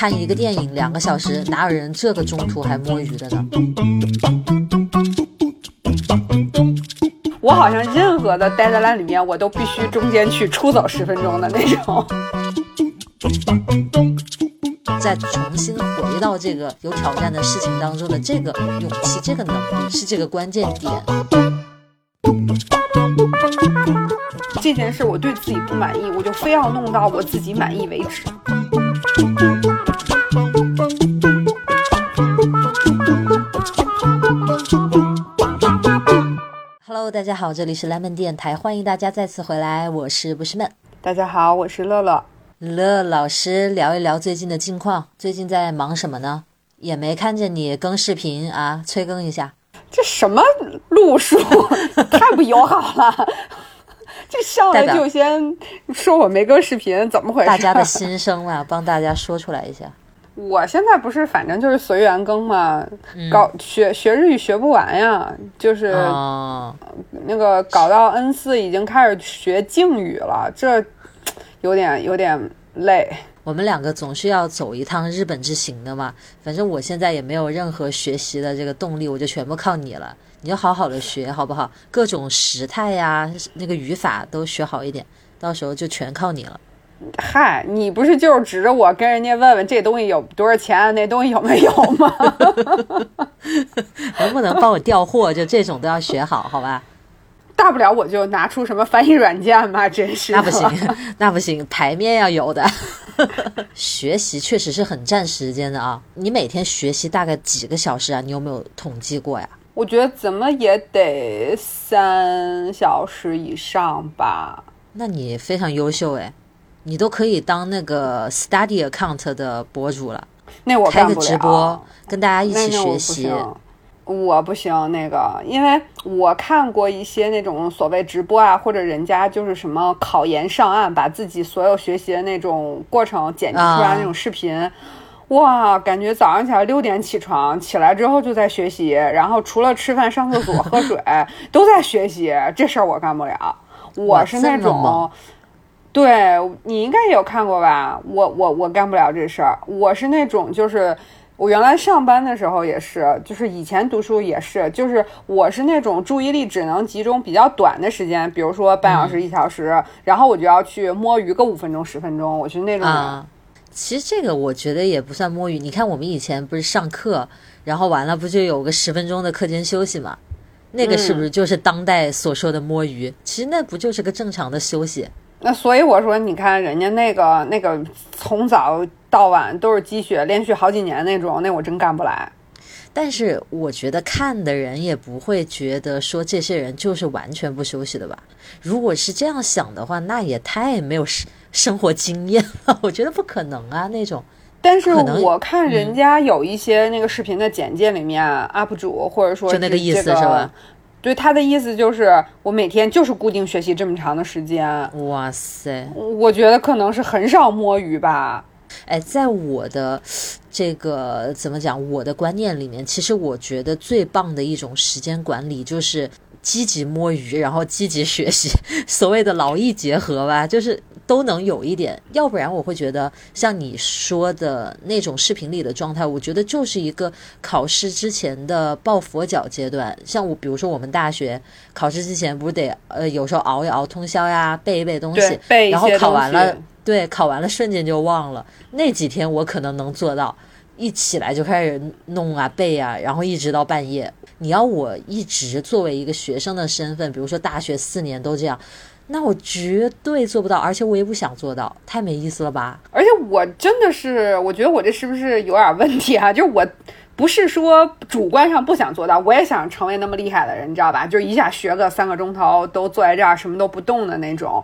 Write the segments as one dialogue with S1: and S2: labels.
S1: 看一个电影两个小时，哪有人这个中途还摸鱼的呢？
S2: 我好像任何的 deadline 里面，我都必须中间去出走十分钟的那种。
S1: 再重新回到这个有挑战的事情当中的这个勇气、这个能力是这个关键点。
S2: 这件事我对自己不满意，我就非要弄到我自己满意为止。
S1: Hello，大家好，这里是 Lemon 电台，欢迎大家再次回来，我是不是闷。
S2: 大家好，我是乐乐。
S1: 乐老师聊一聊最近的近况，最近在忙什么呢？也没看见你更视频啊，催更一下。
S2: 这什么路数，太不友好了！这上来就先说我没更视频，怎么回事？
S1: 大家的心声啊，帮大家说出来一下。
S2: 我现在不是，反正就是随缘更嘛，搞学学日语学不完呀，就是那个搞到 N 四已经开始学敬语了，这。有点有点累，
S1: 我们两个总是要走一趟日本之行的嘛。反正我现在也没有任何学习的这个动力，我就全部靠你了。你就好好的学，好不好？各种时态呀，那个语法都学好一点，到时候就全靠你了。
S2: 嗨，你不是就是指着我跟人家问问这东西有多少钱，那东西有没有吗？
S1: 能不能帮我调货？就这种都要学好，好吧？
S2: 大不了我就拿出什么翻译软件嘛，真是
S1: 那不行，那不行，牌面要有的。学习确实是很占时间的啊！你每天学习大概几个小时啊？你有没有统计过呀？
S2: 我觉得怎么也得三小时以上吧。
S1: 那你非常优秀哎，你都可以当那个 study account 的博主了。
S2: 那我
S1: 开个直播，跟大家一起学习。
S2: 我不行，那个，因为我看过一些那种所谓直播啊，或者人家就是什么考研上岸，把自己所有学习的那种过程剪辑出来那种视频，哇，感觉早上起来六点起床，起来之后就在学习，然后除了吃饭、上厕所、喝水，都在学习。这事儿我干不了，我是那种，对你应该也有看过吧？我我我干不了这事儿，我是那种就是。我原来上班的时候也是，就是以前读书也是，就是我是那种注意力只能集中比较短的时间，比如说半小时、一小时，然后我就要去摸鱼个五分钟、十分钟，我是那种人。
S1: 其实这个我觉得也不算摸鱼。你看我们以前不是上课，然后完了不就有个十分钟的课间休息嘛？那个是不是就是当代所说的摸鱼？其实那不就是个正常的休息？
S2: 那所以我说，你看人家那个那个从早。到晚都是积雪，连续好几年那种，那我真干不来。
S1: 但是我觉得看的人也不会觉得说这些人就是完全不休息的吧？如果是这样想的话，那也太没有生生活经验了。我觉得不可能啊，那种。
S2: 但是我看人家有一些那个视频的简介里面，UP 主或者说
S1: 就那个意思是吧？
S2: 对他的意思就是我每天就是固定学习这么长的时间。
S1: 哇塞！
S2: 我觉得可能是很少摸鱼吧。
S1: 哎，在我的这个怎么讲，我的观念里面，其实我觉得最棒的一种时间管理就是积极摸鱼，然后积极学习，所谓的劳逸结合吧，就是都能有一点。要不然我会觉得像你说的那种视频里的状态，我觉得就是一个考试之前的抱佛脚阶段。像我，比如说我们大学考试之前，不是得呃有时候熬一熬通宵呀，背一背东西，然后考完了。对，考完了瞬间就忘了。那几天我可能能做到，一起来就开始弄啊背啊，然后一直到半夜。你要我一直作为一个学生的身份，比如说大学四年都这样，那我绝对做不到，而且我也不想做到，太没意思了吧？
S2: 而且我真的是，我觉得我这是不是有点问题啊？就是我不是说主观上不想做到，我也想成为那么厉害的人，你知道吧？就一下学个三个钟头，都坐在这儿什么都不动的那种，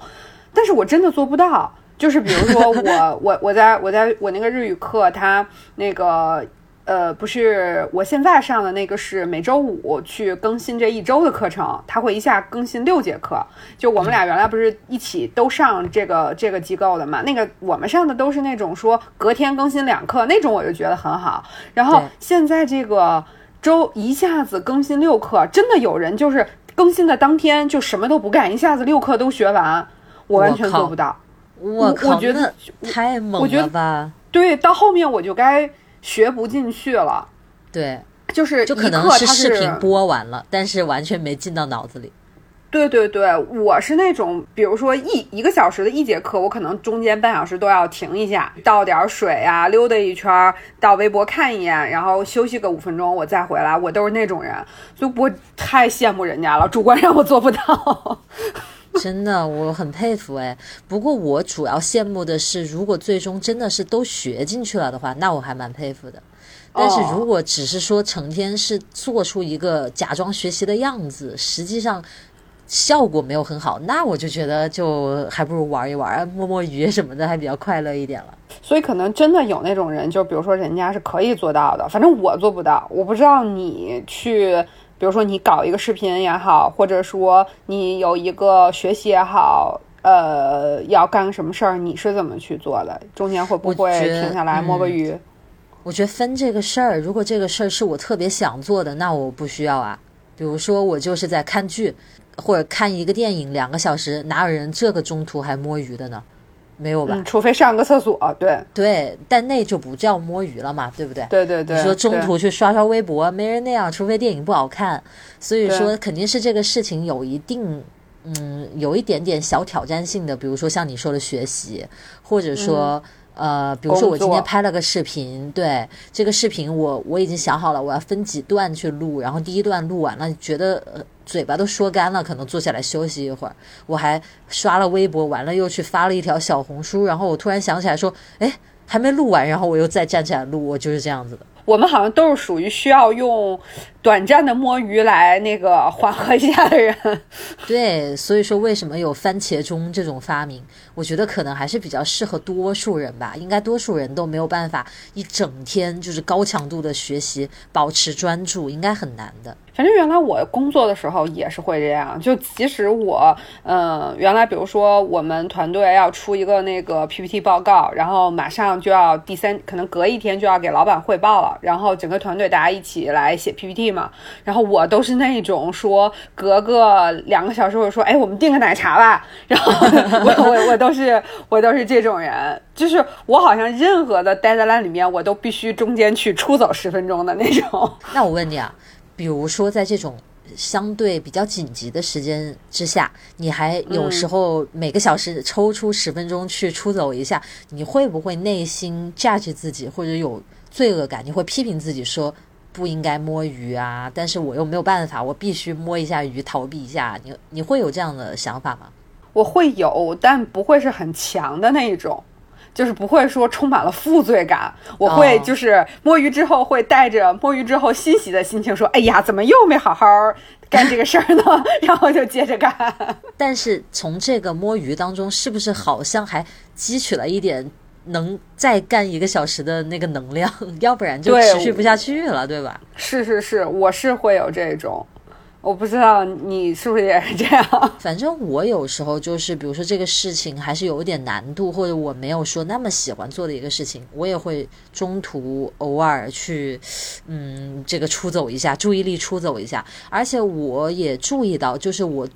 S2: 但是我真的做不到。就是比如说我 我我在我在我那个日语课，他那个呃不是我现在上的那个是每周五去更新这一周的课程，他会一下更新六节课。就我们俩原来不是一起都上这个这个机构的嘛？那个我们上的都是那种说隔天更新两课那种，我就觉得很好。然后现在这个周一下子更新六课，真的有人就是更新的当天就什么都不干，一下子六课都学完，我完全做不到。
S1: 我我，
S2: 觉得
S1: 太猛了吧？
S2: 对，到后面我就该学不进去了。
S1: 对，
S2: 就是
S1: 就可能
S2: 是
S1: 视频播完了，但是完全没进到脑子里。
S2: 对对对，我是那种，比如说一一个小时的一节课，我可能中间半小时都要停一下，倒点水啊，溜达一圈，到微博看一眼，然后休息个五分钟，我再回来。我都是那种人，所以我太羡慕人家了，主观上我做不到。
S1: 真的，我很佩服哎。不过我主要羡慕的是，如果最终真的是都学进去了的话，那我还蛮佩服的。但是如果只是说成天是做出一个假装学习的样子，实际上。效果没有很好，那我就觉得就还不如玩一玩，摸摸鱼什么的，还比较快乐一点了。
S2: 所以可能真的有那种人，就比如说人家是可以做到的，反正我做不到。我不知道你去，比如说你搞一个视频也好，或者说你有一个学习也好，呃，要干什么事儿，你是怎么去做的？中间会不会停下来摸个鱼？
S1: 我觉得分这个事儿，如果这个事儿是我特别想做的，那我不需要啊。比如说我就是在看剧。或者看一个电影两个小时，哪有人这个中途还摸鱼的呢？没有吧？
S2: 除非上个厕所。对
S1: 对，但那就不叫摸鱼了嘛，对不对？
S2: 对对对。
S1: 你说中途去刷刷微博，没人那样，除非电影不好看。所以说，肯定是这个事情有一定，嗯，有一点点小挑战性的。比如说像你说的学习，或者说。呃，比如说我今天拍了个视频，对这个视频我我已经想好了，我要分几段去录，然后第一段录完了，觉得呃嘴巴都说干了，可能坐下来休息一会儿，我还刷了微博，完了又去发了一条小红书，然后我突然想起来说，哎，还没录完，然后我又再站起来录，我就是这样子的。
S2: 我们好像都是属于需要用短暂的摸鱼来那个 缓和一下的人。
S1: 对，所以说为什么有番茄钟这种发明？我觉得可能还是比较适合多数人吧。应该多数人都没有办法一整天就是高强度的学习，保持专注，应该很难的。
S2: 反正原来我工作的时候也是会这样，就即使我，嗯，原来比如说我们团队要出一个那个 PPT 报告，然后马上就要第三，可能隔一天就要给老板汇报了，然后整个团队大家一起来写 PPT 嘛，然后我都是那种说隔个两个小时我说，哎，我们订个奶茶吧，然后 我我我都是我都是这种人，就是我好像任何的 deadline 里面我都必须中间去出走十分钟的那种。
S1: 那我问你啊。比如说，在这种相对比较紧急的时间之下，你还有时候每个小时抽出十分钟去出走一下，你会不会内心 judge 自己，或者有罪恶感？你会批评自己说不应该摸鱼啊？但是我又没有办法，我必须摸一下鱼，逃避一下。你你会有这样的想法吗？
S2: 我会有，但不会是很强的那一种。就是不会说充满了负罪感，我会就是摸鱼之后会带着摸鱼之后欣喜的心情说：“哎呀，怎么又没好好干这个事儿呢？” 然后就接着干。
S1: 但是从这个摸鱼当中，是不是好像还汲取了一点能再干一个小时的那个能量？要不然就持续不下去了，对吧？
S2: 是是是，我是会有这种。我不知道你是不是也是这样。
S1: 反正我有时候就是，比如说这个事情还是有一点难度，或者我没有说那么喜欢做的一个事情，我也会中途偶尔去，嗯，这个出走一下，注意力出走一下。而且我也注意到，就是我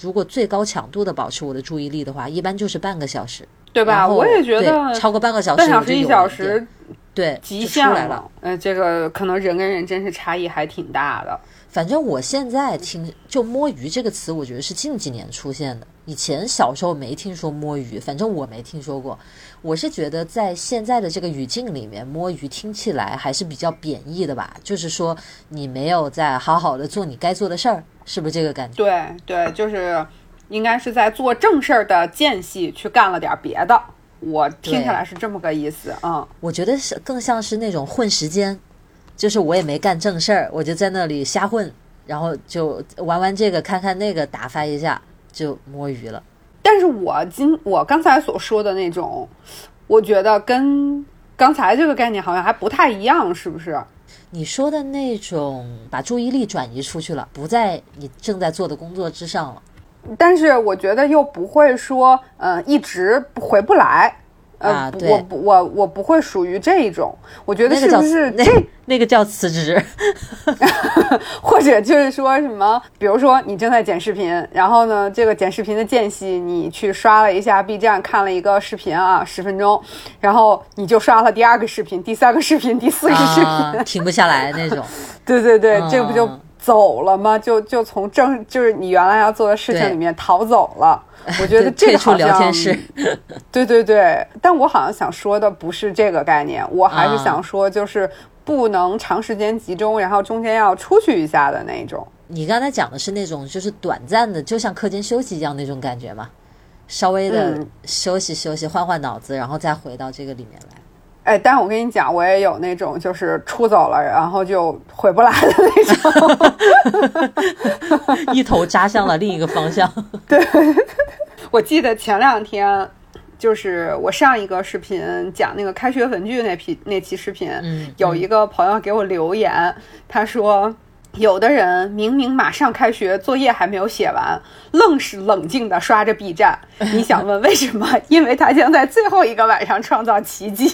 S1: 如果最高强度的保持我的注意力的话，一般就是半个小时，
S2: 对吧？我也觉得
S1: 超过半个小
S2: 时，半小时一小时，
S1: 对，
S2: 极限
S1: 了。
S2: 嗯，这个可能人跟人真是差异还挺大的。
S1: 反正我现在听就摸鱼这个词，我觉得是近几年出现的。以前小时候没听说摸鱼，反正我没听说过。我是觉得在现在的这个语境里面，摸鱼听起来还是比较贬义的吧？就是说你没有在好好的做你该做的事儿，是不是这个感觉？
S2: 对对，就是应该是在做正事儿的间隙去干了点别的。我听起来是这么个意思啊。
S1: 我觉得是更像是那种混时间。就是我也没干正事儿，我就在那里瞎混，然后就玩玩这个，看看那个，打发一下就摸鱼了。
S2: 但是我今我刚才所说的那种，我觉得跟刚才这个概念好像还不太一样，是不是？
S1: 你说的那种把注意力转移出去了，不在你正在做的工作之上了。
S2: 但是我觉得又不会说，呃，一直回不来。呃，我不，我我不会属于这一种。我觉得是不是这
S1: 那个叫辞职，
S2: 或者就是说什么？比如说你正在剪视频，然后呢，这个剪视频的间隙，你去刷了一下 B 站，看了一个视频啊，十分钟，然后你就刷了第二个视频、第三个视频、第四个视频，
S1: 停不下来那种。
S2: 对 对对，这个不就走了吗？就就从正就是你原来要做的事情里面逃走了。我觉得 这个好像，对对对，但我好像想说的不是这个概念，我还是想说，就是不能长时间集中，然后中间要出去一下的那种。
S1: 你刚才讲的是那种就是短暂的，就像课间休息一样那种感觉嘛？稍微的休息休息，换换脑子，然后再回到这个里面来。
S2: 哎，但我跟你讲，我也有那种就是出走了，然后就回不来的那
S1: 种，一头扎向了另一个方向。
S2: 对，我记得前两天，就是我上一个视频讲那个开学文具那批那期视频，有一个朋友给我留言，他说。有的人明明马上开学，作业还没有写完，愣是冷静地刷着 B 站。你想问为什么？因为他将在最后一个晚上创造奇迹。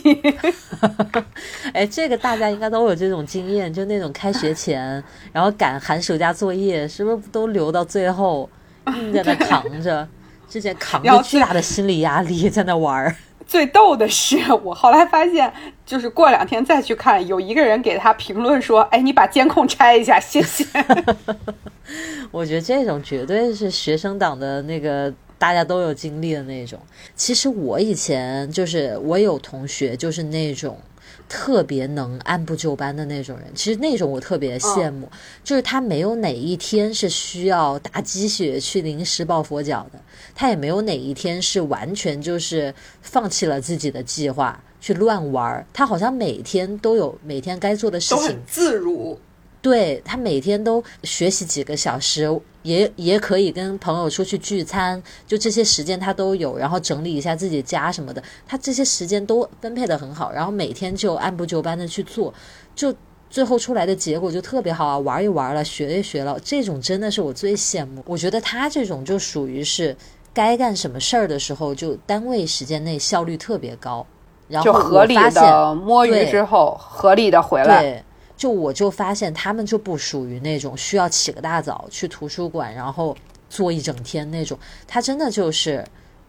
S1: 哎，这个大家应该都有这种经验，就那种开学前，然后赶寒暑假作业，是不是都留到最后，硬在那扛着，之前扛着巨大的心理压力在那玩儿。
S2: 最逗的是，我后来发现，就是过两天再去看，有一个人给他评论说：“哎，你把监控拆一下，谢谢。”
S1: 我觉得这种绝对是学生党的那个大家都有经历的那种。其实我以前就是我有同学就是那种。特别能按部就班的那种人，其实那种我特别羡慕，就是他没有哪一天是需要打鸡血去临时抱佛脚的，他也没有哪一天是完全就是放弃了自己的计划去乱玩儿，他好像每天都有每天该做的事情，
S2: 自如。
S1: 对他每天都学习几个小时，也也可以跟朋友出去聚餐，就这些时间他都有，然后整理一下自己家什么的，他这些时间都分配的很好，然后每天就按部就班的去做，就最后出来的结果就特别好啊，玩一玩了，学一学了，这种真的是我最羡慕。我觉得他这种就属于是该干什么事儿的时候，就单位时间内效率特别高，然后
S2: 合理的摸鱼之后合理的回来。
S1: 就我就发现他们就不属于那种需要起个大早去图书馆，然后坐一整天那种。他真的就是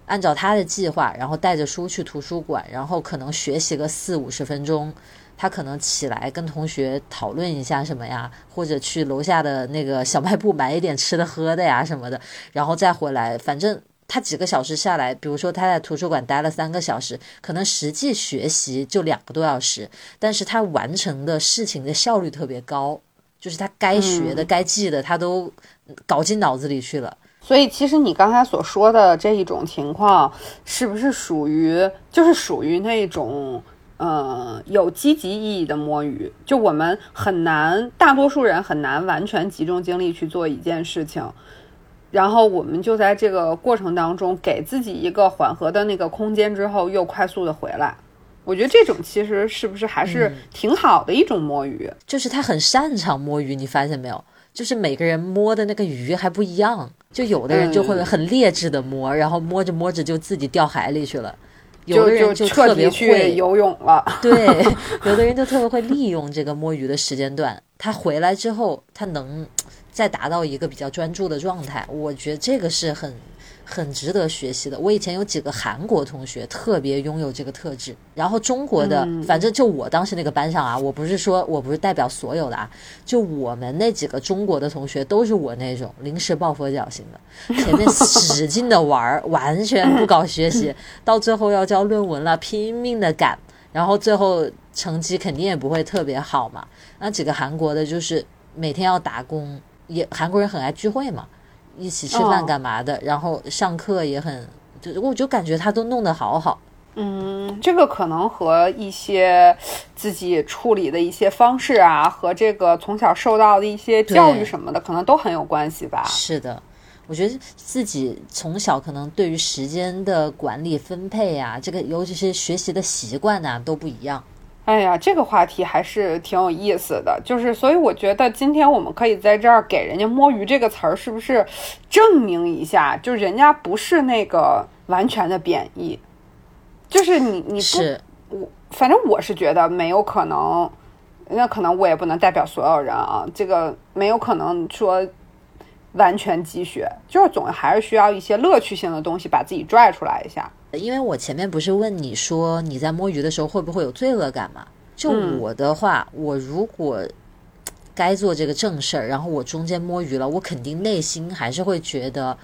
S1: 按照他的计划，然后带着书去图书馆，然后可能学习个四五十分钟。他可能起来跟同学讨论一下什么呀，或者去楼下的那个小卖部买一点吃的喝的呀什么的，然后再回来，反正。他几个小时下来，比如说他在图书馆待了三个小时，可能实际学习就两个多小时，但是他完成的事情的效率特别高，就是他该学的、该记的，他都搞进脑子里去了。
S2: 所以，其实你刚才所说的这一种情况，是不是属于就是属于那种呃有积极意义的摸鱼？就我们很难，大多数人很难完全集中精力去做一件事情。然后我们就在这个过程当中给自己一个缓和的那个空间，之后又快速的回来。我觉得这种其实是不是还是挺好的一种摸鱼？
S1: 就是他很擅长摸鱼，你发现没有？就是每个人摸的那个鱼还不一样，就有的人就会很劣质的摸，然后摸着摸着就自己掉海里去了。有的人
S2: 就
S1: 特别会
S2: 游泳了。
S1: 对，有的人就特别会利用这个摸鱼的时间段，他回来之后他能。再达到一个比较专注的状态，我觉得这个是很很值得学习的。我以前有几个韩国同学特别拥有这个特质，然后中国的，反正就我当时那个班上啊，我不是说我不是代表所有的啊，就我们那几个中国的同学都是我那种临时抱佛脚型的，前面使劲的玩，完全不搞学习，到最后要交论文了，拼命的赶，然后最后成绩肯定也不会特别好嘛。那几个韩国的，就是每天要打工。也韩国人很爱聚会嘛，一起吃饭干嘛的，然后上课也很，就我就感觉他都弄得好好。
S2: 嗯，这个可能和一些自己处理的一些方式啊，和这个从小受到的一些教育什么的，可能都很有关系吧。
S1: 是的，我觉得自己从小可能对于时间的管理分配啊，这个尤其是学习的习惯呐，都不一样。
S2: 哎呀，这个话题还是挺有意思的，就是所以我觉得今天我们可以在这儿给人家“摸鱼”这个词儿，是不是证明一下，就人家不是那个完全的贬义，就是你你不
S1: 是
S2: 我，反正我是觉得没有可能，那可能我也不能代表所有人啊，这个没有可能说完全积雪，就是总还是需要一些乐趣性的东西把自己拽出来一下。
S1: 因为我前面不是问你说你在摸鱼的时候会不会有罪恶感嘛？就我的话，我如果该做这个正事儿，然后我中间摸鱼了，我肯定内心还是会觉得，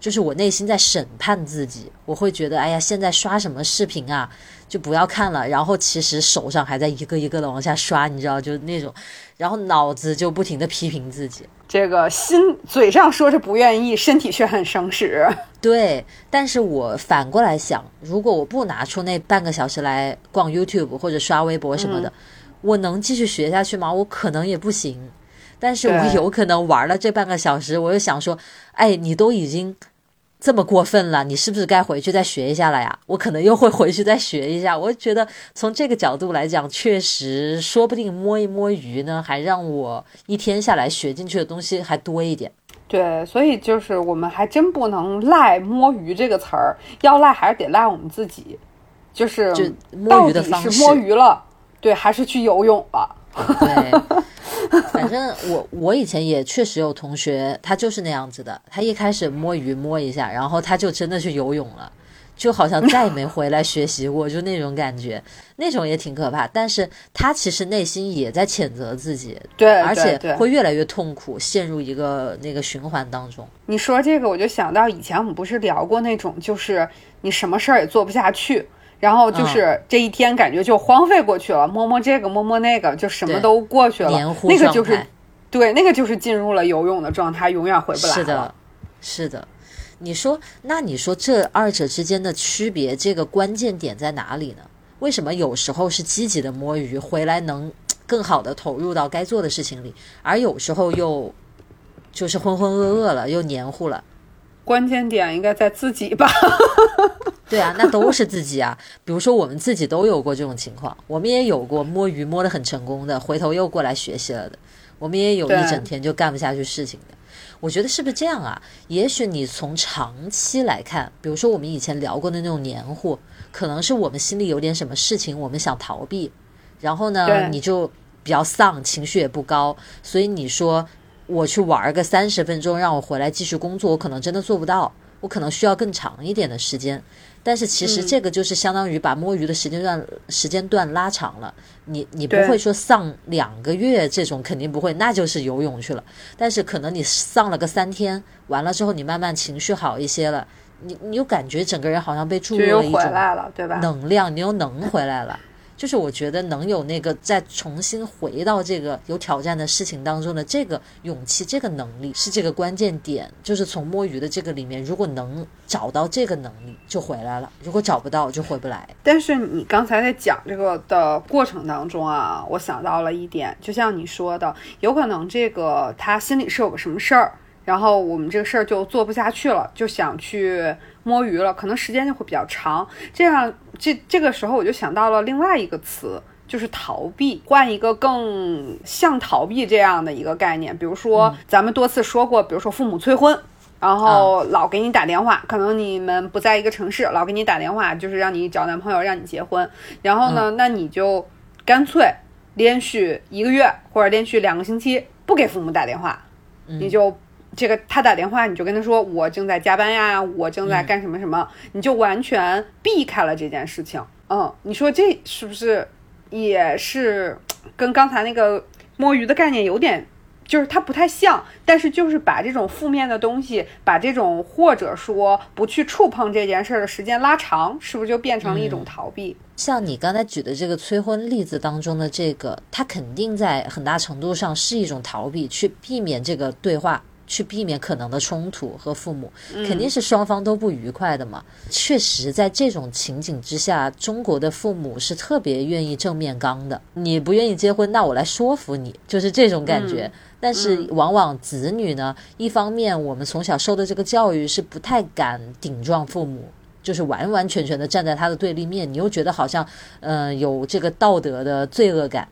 S1: 就是我内心在审判自己，我会觉得，哎呀，现在刷什么视频啊，就不要看了。然后其实手上还在一个一个的往下刷，你知道，就是那种，然后脑子就不停的批评自己。
S2: 这个心嘴上说着不愿意，身体却很生实。
S1: 对，但是我反过来想，如果我不拿出那半个小时来逛 YouTube 或者刷微博什么的，我能继续学下去吗？我可能也不行。但是我有可能玩了这半个小时，我又想说，哎，你都已经。这么过分了，你是不是该回去再学一下了呀？我可能又会回去再学一下。我觉得从这个角度来讲，确实说不定摸一摸鱼呢，还让我一天下来学进去的东西还多一点。
S2: 对，所以就是我们还真不能赖摸鱼这个词儿，要赖还是得赖我们自己。就是
S1: 摸鱼的方
S2: 式，摸鱼了，对，还是去游泳了。
S1: 对。反正我我以前也确实有同学，他就是那样子的。他一开始摸鱼摸一下，然后他就真的去游泳了，就好像再也没回来学习过，就那种感觉，那种也挺可怕。但是他其实内心也在谴责自己，
S2: 对，
S1: 而且会越来越痛苦，陷入一个那个循环当中。
S2: 你说这个，我就想到以前我们不是聊过那种，就是你什么事儿也做不下去。然后就是这一天感觉就荒废过去了，摸摸这个摸摸那个，就什么都过去了。那个就是，对，那个就是进入了游泳的状态，永远回不来了。
S1: 是的，是的。你说，那你说这二者之间的区别，这个关键点在哪里呢？为什么有时候是积极的摸鱼回来能更好的投入到该做的事情里，而有时候又就是浑浑噩噩了，又黏糊了？
S2: 关键点应该在自己吧？
S1: 对啊，那都是自己啊。比如说，我们自己都有过这种情况，我们也有过摸鱼摸得很成功的，回头又过来学习了的。我们也有一整天就干不下去事情的。我觉得是不是这样啊？也许你从长期来看，比如说我们以前聊过的那种黏糊，可能是我们心里有点什么事情，我们想逃避，然后呢，你就比较丧，情绪也不高，所以你说。我去玩个三十分钟，让我回来继续工作，我可能真的做不到，我可能需要更长一点的时间。但是其实这个就是相当于把摸鱼的时间段时间段拉长了。你你不会说丧两个月这种肯定不会，那就是游泳去了。但是可能你丧了个三天，完了之后你慢慢情绪好一些了，你你又感觉整个人好像被注入了一种能量，你又能回来了。就是我觉得能有那个再重新回到这个有挑战的事情当中的这个勇气、这个能力是这个关键点。就是从摸鱼的这个里面，如果能找到这个能力，就回来了；如果找不到，就回不来。
S2: 但是你刚才在讲这个的过程当中啊，我想到了一点，就像你说的，有可能这个他心里是有个什么事儿，然后我们这个事儿就做不下去了，就想去。摸鱼了，可能时间就会比较长。这样，这这个时候我就想到了另外一个词，就是逃避。换一个更像逃避这样的一个概念，比如说咱们多次说过，比如说父母催婚，然后老给你打电话，可能你们不在一个城市，老给你打电话，就是让你找男朋友，让你结婚。然后呢，那你就干脆连续一个月或者连续两个星期不给父母打电话，你就。这个他打电话，你就跟他说我正在加班呀，我正在干什么什么，你就完全避开了这件事情。嗯，你说这是不是也是跟刚才那个摸鱼的概念有点，就是它不太像，但是就是把这种负面的东西，把这种或者说不去触碰这件事儿的时间拉长，是不是就变成了一种逃避？
S1: 像你刚才举的这个催婚例子当中的这个，他肯定在很大程度上是一种逃避，去避免这个对话。去避免可能的冲突和父母，肯定是双方都不愉快的嘛。确实，在这种情景之下，中国的父母是特别愿意正面刚的。你不愿意结婚，那我来说服你，就是这种感觉。但是，往往子女呢，一方面我们从小受的这个教育是不太敢顶撞父母，就是完完全全的站在他的对立面，你又觉得好像，嗯，有这个道德的罪恶感。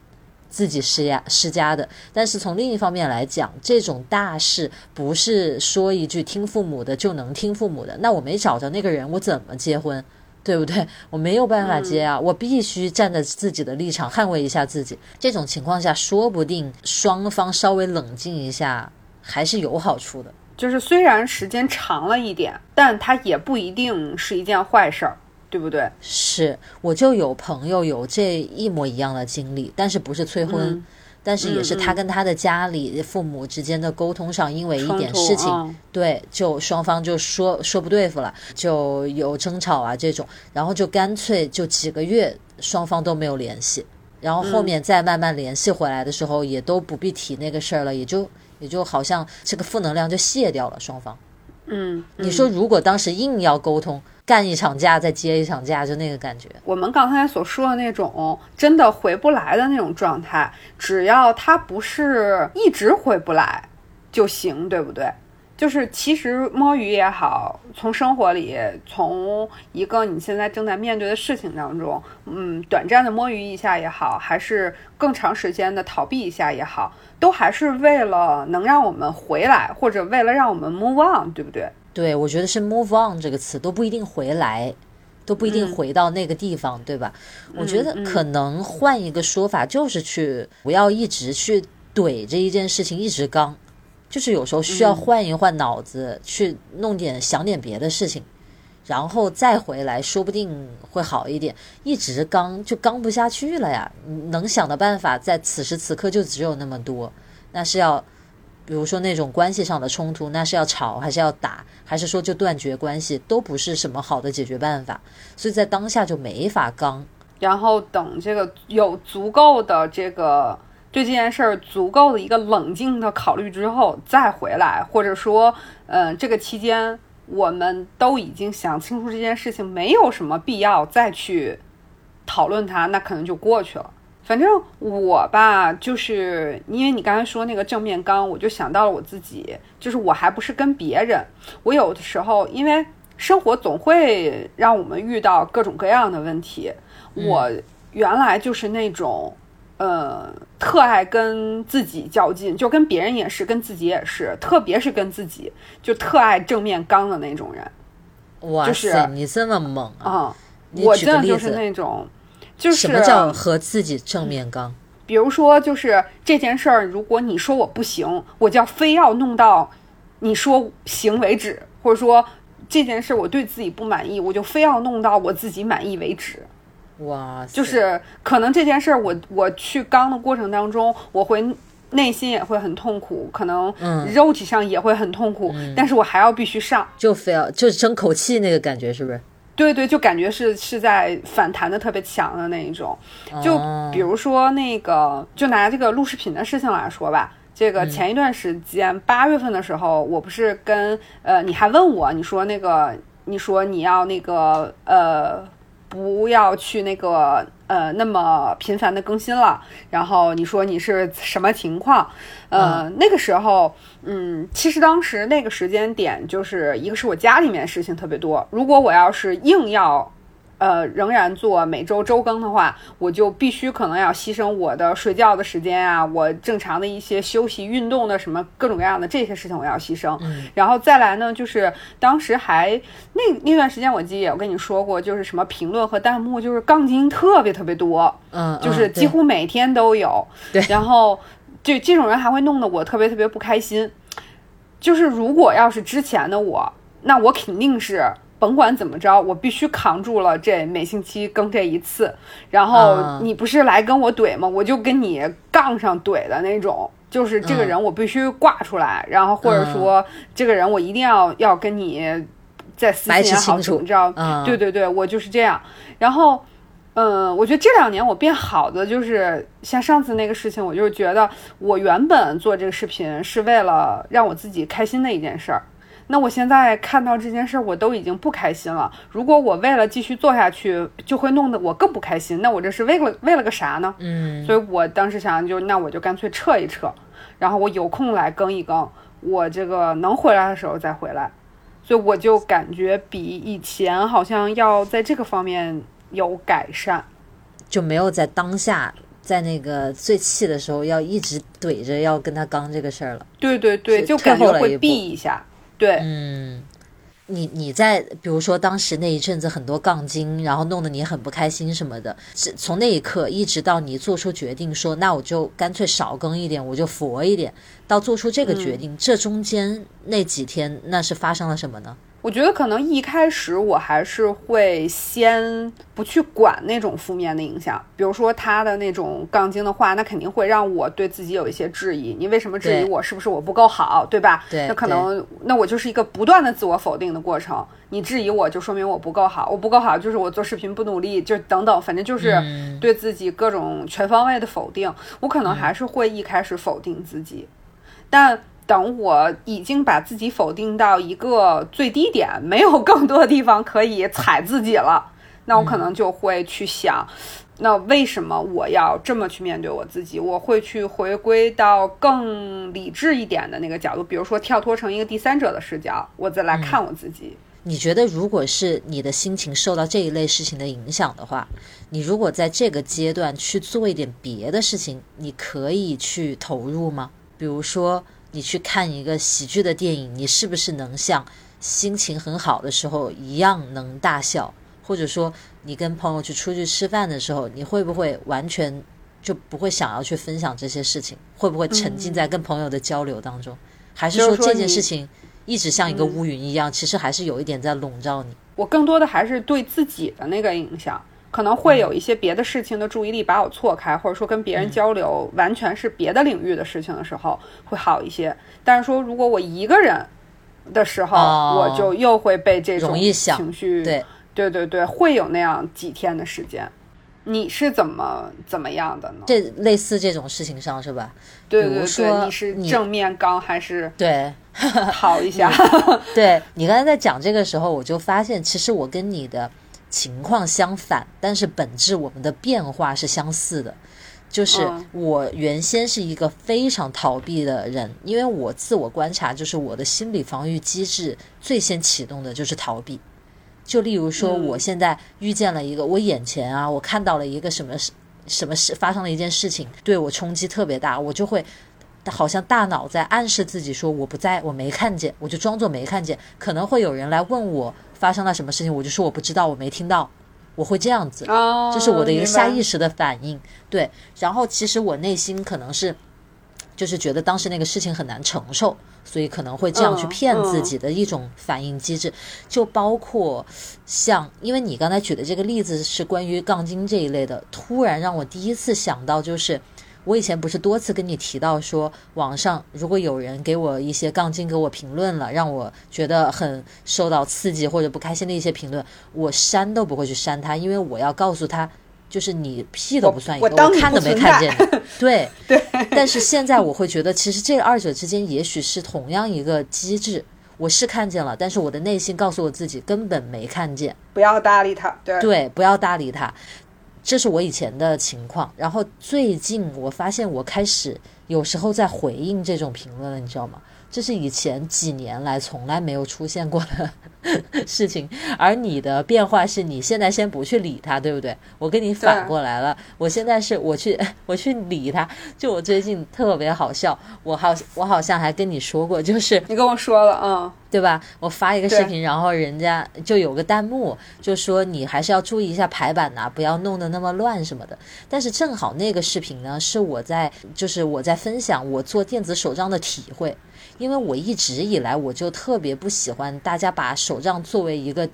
S1: 自己施压施加的，但是从另一方面来讲，这种大事不是说一句听父母的就能听父母的。那我没找着那个人，我怎么结婚？对不对？我没有办法接啊，我必须站在自己的立场捍卫一下自己。这种情况下，说不定双方稍微冷静一下还是有好处的。
S2: 就是虽然时间长了一点，但它也不一定是一件坏事儿，对不对？
S1: 是，我就有朋友有这一模一样的经历，但是不是催婚，但是也是他跟他的家里父母之间的沟通上，因为一点事情，对，就双方就说说不对付了，就有争吵啊这种，然后就干脆就几个月双方都没有联系，然后后面再慢慢联系回来的时候，也都不必提那个事儿了，也就。也就好像这个负能量就卸掉了，双方。
S2: 嗯，
S1: 你说如果当时硬要沟通，干一场架再接一场架，就那个感觉。
S2: 我们刚才所说的那种真的回不来的那种状态，只要他不是一直回不来就行，对不对？就是其实摸鱼也好，从生活里，从一个你现在正在面对的事情当中，嗯，短暂的摸鱼一下也好，还是更长时间的逃避一下也好，都还是为了能让我们回来，或者为了让我们 move on，对不对？
S1: 对，我觉得是 move on 这个词都不一定回来，都不一定回到那个地方，对吧？我觉得可能换一个说法，就是去不要一直去怼这一件事情，一直刚。就是有时候需要换一换脑子，去弄点想点别的事情，然后再回来，说不定会好一点。一直刚就刚不下去了呀，能想的办法在此时此刻就只有那么多。那是要，比如说那种关系上的冲突，那是要吵还是要打，还是说就断绝关系，都不是什么好的解决办法。所以在当下就没法刚，
S2: 然后等这个有足够的这个。对这件事儿足够的一个冷静的考虑之后再回来，或者说，嗯，这个期间我们都已经想清楚这件事情，没有什么必要再去讨论它，那可能就过去了。反正我吧，就是因为你刚才说那个正面刚，我就想到了我自己，就是我还不是跟别人，我有的时候因为生活总会让我们遇到各种各样的问题，我原来就是那种。呃，特爱跟自己较劲，就跟别人也是，跟自己也是，特别是跟自己，就特爱正面刚的那种人。
S1: 哇塞，你这么猛啊！
S2: 我真的就是那种，就是
S1: 什么叫和自己正面刚？
S2: 比如说，就是这件事儿，如果你说我不行，我就要非要弄到你说行为止，或者说这件事我对自己不满意，我就非要弄到我自己满意为止。
S1: 哇，
S2: 就是可能这件事儿，我我去刚的过程当中，我会内心也会很痛苦，可能肉体上也会很痛苦，但是我还要必须上，
S1: 就非要就争口气那个感觉是不是？
S2: 对对，就感觉是是在反弹的特别强的那一种。就比如说那个，就拿这个录视频的事情来说吧，这个前一段时间八月份的时候，我不是跟呃，你还问我，你说那个，你说你要那个呃。不要去那个呃那么频繁的更新了。然后你说你是什么情况？呃，那个时候，嗯，其实当时那个时间点，就是一个是我家里面事情特别多。如果我要是硬要。呃，仍然做每周周更的话，我就必须可能要牺牲我的睡觉的时间啊，我正常的一些休息、运动的什么各种各样的这些事情我要牺牲。然后再来呢，就是当时还那那段时间，我记得我跟你说过，就是什么评论和弹幕，就是杠精特别特别多，
S1: 嗯，
S2: 就是几乎每天都有。
S1: 对，
S2: 然后就这种人还会弄得我特别特别不开心。就是如果要是之前的我，那我肯定是。甭管怎么着，我必须扛住了这每星期更这一次。然后你不是来跟我怼吗？我就跟你杠上怼的那种。就是这个人我必须挂出来，然后或者说这个人我一定要要跟你在私信也好怎么着。对对对，我就是这样。然后，嗯，我觉得这两年我变好的就是像上次那个事情，我就是觉得我原本做这个视频是为了让我自己开心的一件事儿。那我现在看到这件事儿，我都已经不开心了。如果我为了继续做下去，就会弄得我更不开心。那我这是为了为了个啥呢？
S1: 嗯，
S2: 所以我当时想，就那我就干脆撤一撤，然后我有空来更一更，我这个能回来的时候再回来。所以我就感觉比以前好像要在这个方面有改善，
S1: 就没有在当下在那个最气的时候要一直怼着要跟他刚这个事儿了。
S2: 对对对，就感觉会避一下。对，
S1: 嗯，你你在比如说当时那一阵子很多杠精，然后弄得你很不开心什么的，是从那一刻一直到你做出决定说，那我就干脆少更一点，我就佛一点，到做出这个决定，这中间那几天那是发生了什么呢？
S2: 我觉得可能一开始我还是会先不去管那种负面的影响，比如说他的那种杠精的话，那肯定会让我对自己有一些质疑。你为什么质疑我？是不是我不够好，对吧？
S1: 对，
S2: 那可能那我就是一个不断的自我否定的过程。你质疑我就说明我不够好，我不够好就是我做视频不努力，就等等，反正就是对自己各种全方位的否定。我可能还是会一开始否定自己，但。等我已经把自己否定到一个最低点，没有更多的地方可以踩自己了，那我可能就会去想，那为什么我要这么去面对我自己？我会去回归到更理智一点的那个角度，比如说跳脱成一个第三者的视角，我再来看我自己。
S1: 你觉得，如果是你的心情受到这一类事情的影响的话，你如果在这个阶段去做一点别的事情，你可以去投入吗？比如说。你去看一个喜剧的电影，你是不是能像心情很好的时候一样能大笑？或者说，你跟朋友去出去吃饭的时候，你会不会完全就不会想要去分享这些事情？会不会沉浸在跟朋友的交流当中？还是说这件事情一直像一个乌云一样，其实还是有一点在笼罩你？
S2: 我更多的还是对自己的那个影响。可能会有一些别的事情的注意力把我错开，或者说跟别人交流完全是别的领域的事情的时候会好一些。但是说如果我一个人的时候，我就又会被这种情绪，
S1: 对
S2: 对对对，会有那样几天的时间。你是怎么怎么样的呢？
S1: 这类似这种事情上是吧？
S2: 对对对，你是正面刚还是
S1: 对
S2: 好一下？
S1: 对你刚才在讲这个时候，我就发现其实我跟你的。情况相反，但是本质我们的变化是相似的。就是我原先是一个非常逃避的人，因为我自我观察，就是我的心理防御机制最先启动的就是逃避。就例如说，我现在遇见了一个，我眼前啊，我看到了一个什么，什么事发生了一件事情，对我冲击特别大，我就会好像大脑在暗示自己说我不在，我没看见，我就装作没看见。可能会有人来问我。发生了什么事情，我就说我不知道，我没听到，我会这样子，这是我的一个下意识的反应。对，然后其实我内心可能是，就是觉得当时那个事情很难承受，所以可能会这样去骗自己的一种反应机制。就包括像，因为你刚才举的这个例子是关于杠精这一类的，突然让我第一次想到就是。我以前不是多次跟你提到说，网上如果有人给我一些杠精给我评论了，让我觉得很受到刺激或者不开心的一些评论，我删都不会去删他，因为我要告诉他，就是你屁都不算一个，我看都没看见。对
S2: 对。
S1: 但是现在我会觉得，其实这二者之间也许是同样一个机制，我是看见了，但是我的内心告诉我自己根本没看见，
S2: 不要搭理他。对
S1: 对，不要搭理他。这是我以前的情况，然后最近我发现我开始有时候在回应这种评论了，你知道吗？这是以前几年来从来没有出现过的 事情，而你的变化是你现在先不去理他，对不对？我跟你反过来了，我现在是我去 我去理他。就我最近特别好笑，我好我好像还跟你说过，就是
S2: 你跟我说了，啊，
S1: 对吧？我发一个视频，然后人家就有个弹幕就说你还是要注意一下排版呐，不要弄得那么乱什么的。但是正好那个视频呢，是我在就是我在分享我做电子手账的体会。因为我一直以来我就特别不喜欢大家把手账作为一个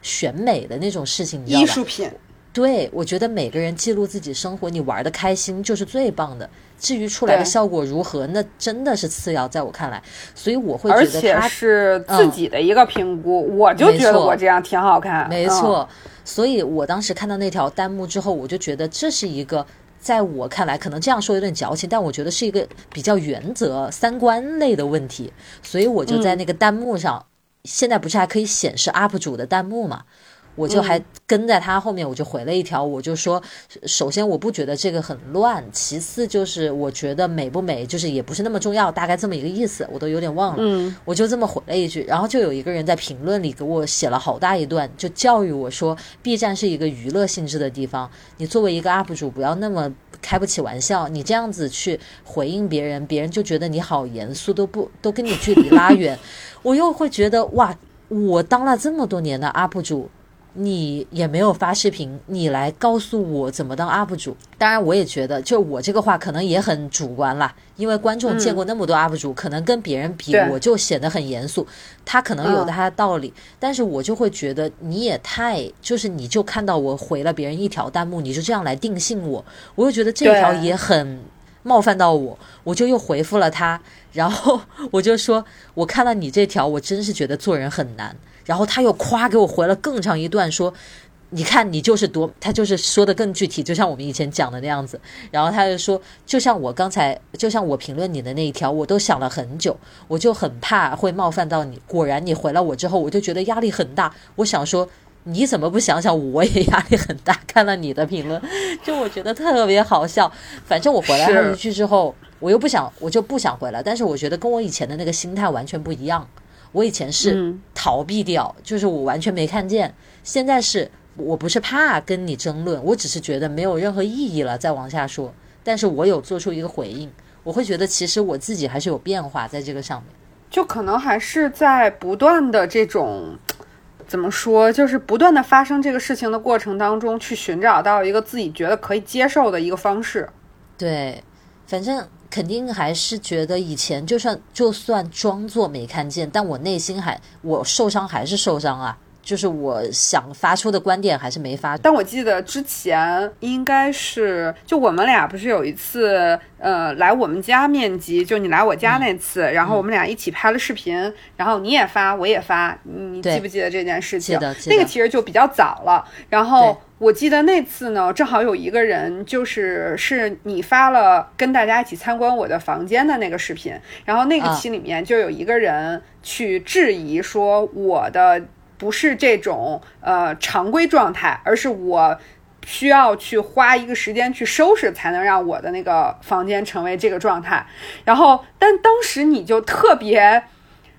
S1: 选美的那种事情，
S2: 艺术品。
S1: 对，我觉得每个人记录自己生活，你玩的开心就是最棒的。至于出来的效果如何，那真的是次要，在我看来。所以我会觉
S2: 得他是自己的一个评估，我就觉得我这样挺好看。
S1: 没错，所以我当时看到那条弹幕之后，我就觉得这是一个。在我看来，可能这样说有点矫情，但我觉得是一个比较原则、三观类的问题，所以我就在那个弹幕上，现在不是还可以显示 UP 主的弹幕嘛？我就还跟在他后面，我就回了一条，我就说，首先我不觉得这个很乱，其次就是我觉得美不美，就是也不是那么重要，大概这么一个意思，我都有点忘了。
S2: 嗯，
S1: 我就这么回了一句，然后就有一个人在评论里给我写了好大一段，就教育我说，B 站是一个娱乐性质的地方，你作为一个 UP 主，不要那么开不起玩笑，你这样子去回应别人，别人就觉得你好严肃，都不都跟你距离拉远。我又会觉得哇。我当了这么多年的 UP 主。你也没有发视频，你来告诉我怎么当 UP 主。当然，我也觉得，就我这个话可能也很主观啦，因为观众见过那么多 UP 主，可能跟别人比，我就显得很严肃。他可能有他的道理，但是我就会觉得你也太，就是你就看到我回了别人一条弹幕，你就这样来定性我，我就觉得这条也很冒犯到我，我就又回复了他，然后 我就说，我看到你这条，我真是觉得做人很难。然后他又夸给我回了更长一段，说：“你看你就是多，他就是说的更具体，就像我们以前讲的那样子。”然后他就说：“就像我刚才，就像我评论你的那一条，我都想了很久，我就很怕会冒犯到你。果然你回了我之后，我就觉得压力很大。我想说，你怎么不想想我也压力很大？看了你的评论，就我觉得特别好笑。反正我回来他一句之后，我又不想，我就不想回来。但是我觉得跟我以前的那个心态完全不一样。”我以前是逃避掉，就是我完全没看见。现在是我不是怕跟你争论，我只是觉得没有任何意义了，再往下说。但是我有做出一个回应，我会觉得其实我自己还是有变化在这个上面。
S2: 就可能还是在不断的这种怎么说，就是不断的发生这个事情的过程当中，去寻找到一个自己觉得可以接受的一个方式。
S1: 对，反正。肯定还是觉得以前就算就算装作没看见，但我内心还我受伤还是受伤啊。就是我想发出的观点还是没发。
S2: 但我记得之前应该是就我们俩不是有一次呃来我们家面基，就你来我家那次，然后我们俩一起拍了视频，然后你也发我也发，你记不记得这件事情？那个其实就比较早了，然后。我记得那次呢，正好有一个人，就是是你发了跟大家一起参观我的房间的那个视频，然后那个期里面就有一个人去质疑说我的不是这种呃常规状态，而是我需要去花一个时间去收拾，才能让我的那个房间成为这个状态。然后，但当时你就特别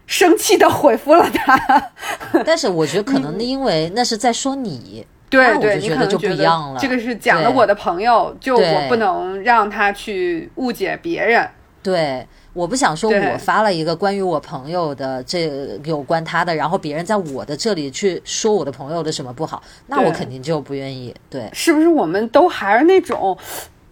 S2: 生气的回复了他，
S1: 但是我觉得可能因为那是在说你。
S2: 对对，你可能
S1: 就不一样了。
S2: 这个是讲了我的朋友，就我不能让他去误解别人。
S1: 对，我不想说我发了一个关于我朋友的这有关他的，然后别人在我的这里去说我的朋友的什么不好，那我肯定就不愿意。对，
S2: 是不是我们都还是那种，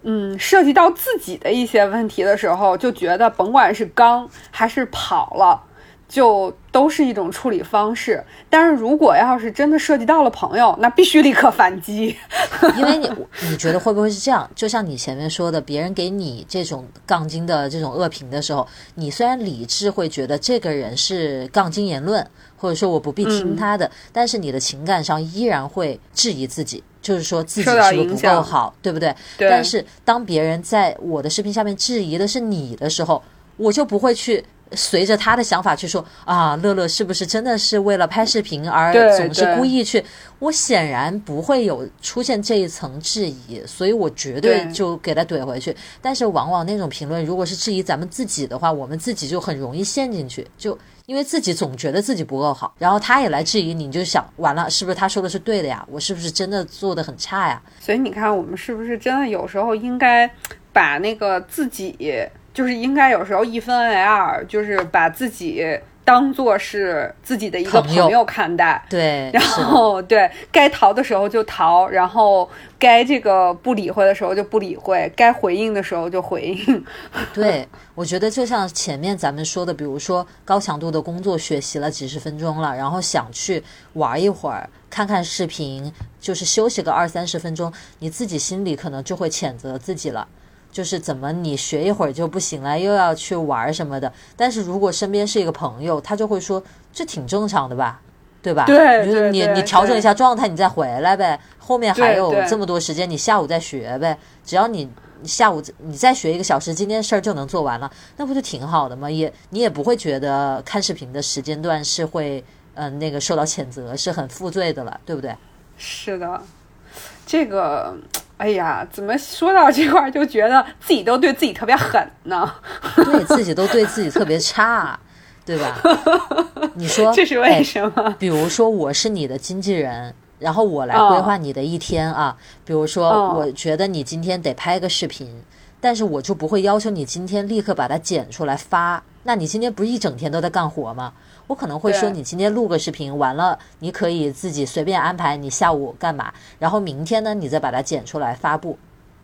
S2: 嗯，涉及到自己的一些问题的时候，就觉得甭管是刚还是跑了。就都是一种处理方式，但是如果要是真的涉及到了朋友，那必须立刻反击。
S1: 因为你你觉得会不会是这样？就像你前面说的，别人给你这种杠精的这种恶评的时候，你虽然理智会觉得这个人是杠精言论，或者说我不必听他的，但是你的情感上依然会质疑自己，就是说自己是不是不够好，对不对？但是当别人在我的视频下面质疑的是你的时候，我就不会去。随着他的想法去说啊，乐乐是不是真的是为了拍视频而总是故意去？我显然不会有出现这一层质疑，所以我绝对就给他怼回去。但是往往那种评论如果是质疑咱们自己的话，我们自己就很容易陷进去，就因为自己总觉得自己不够好，然后他也来质疑你，你就想完了，是不是他说的是对的呀？我是不是真的做的很差呀？
S2: 所以你看，我们是不是真的有时候应该把那个自己。就是应该有时候一分为二，就是把自己当做是自己的一个朋友看待，
S1: 对，
S2: 然后对该逃的时候就逃，然后该这个不理会的时候就不理会，该回应的时候就回应。
S1: 对，我觉得就像前面咱们说的，比如说高强度的工作学习了几十分钟了，然后想去玩一会儿，看看视频，就是休息个二三十分钟，你自己心里可能就会谴责自己了。就是怎么你学一会儿就不行了，又要去玩什么的。但是如果身边是一个朋友，他就会说这挺正常的吧，对吧？
S2: 对，
S1: 就是你你调整一下状态，你再回来呗。后面还有这么多时间，你下午再学呗。只要你下午你再学一个小时，今天事儿就能做完了，那不就挺好的吗？也你也不会觉得看视频的时间段是会嗯那个受到谴责，是很负罪的了，对不对？
S2: 是的，这个。哎呀，怎么说到这块儿就觉得自己都对自己特别狠呢？
S1: 对自己都对自己特别差，对吧？你说
S2: 这是为什么？
S1: 比如说我是你的经纪人，然后我来规划你的一天啊。比如说，我觉得你今天得拍个视频，但是我就不会要求你今天立刻把它剪出来发。那你今天不是一整天都在干活吗？我可能会说，你今天录个视频完了，你可以自己随便安排你下午干嘛，然后明天呢，你再把它剪出来发布。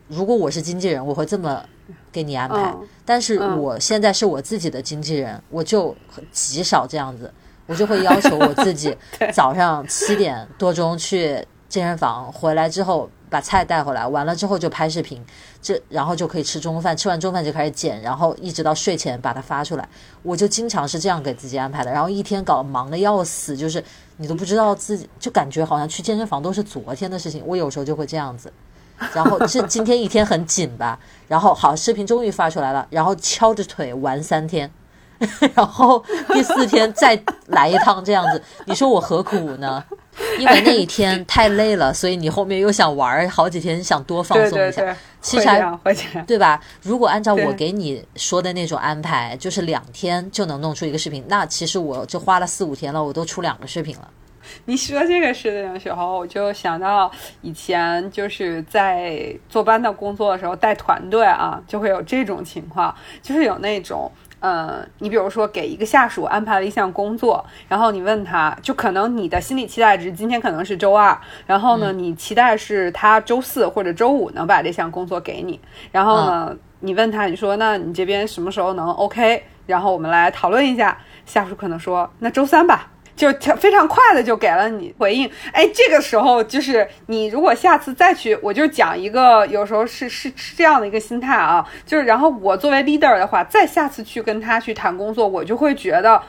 S1: 如果我是经纪人，我会这么给你安排。但是我现在是我自己的经纪人，我就极少这样子，我就会要求我自己 早上七点多钟去健身房，回来之后。把菜带回来，完了之后就拍视频，这然后就可以吃中饭，吃完中饭就开始剪，然后一直到睡前把它发出来。我就经常是这样给自己安排的，然后一天搞忙的要死，就是你都不知道自己，就感觉好像去健身房都是昨天的事情。我有时候就会这样子，然后这今天一天很紧吧，然后好视频终于发出来了，然后敲着腿玩三天，然后第四天再来一趟这样子，你说我何苦呢？因为那一天 太累了，所以你后面又想玩好几天，想多放松一下。其实对吧？如果按照我给你说的那种安排，就是两天就能弄出一个视频，那其实我就花了四五天了，我都出两个视频了。
S2: 你说这个事情的时候，我就想到以前就是在坐班的工作的时候带团队啊，就会有这种情况，就是有那种。嗯，你比如说给一个下属安排了一项工作，然后你问他，就可能你的心理期待值今天可能是周二，然后呢，你期待是他周四或者周五能把这项工作给你，然后呢，你问他，你说那你这边什么时候能 OK？然后我们来讨论一下，下属可能说那周三吧。就非常快的就给了你回应，哎，这个时候就是你如果下次再去，我就讲一个，有时候是 是是这样的一个心态啊，就是然后我作为 leader 的话，再下次去跟他去谈工作，我就会觉得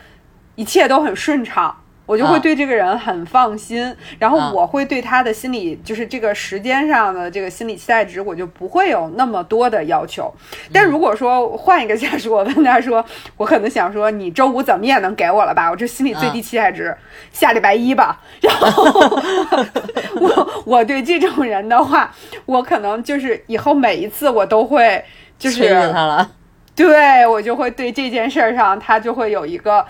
S2: 一切都很顺畅。我就会对这个人很放心，然后我会对他的心理，就是这个时间上的这个心理期待值，我就不会有那么多的要求。但如果说换一个下属，我问他说，我可能想说，你周五怎么也能给我了吧？我这心理最低期待值，下礼拜一吧。然后我 我对这种人的话，我可能就是以后每一次我都会就是
S1: 他了，
S2: 对我就会对这件事儿上，他就会有一个。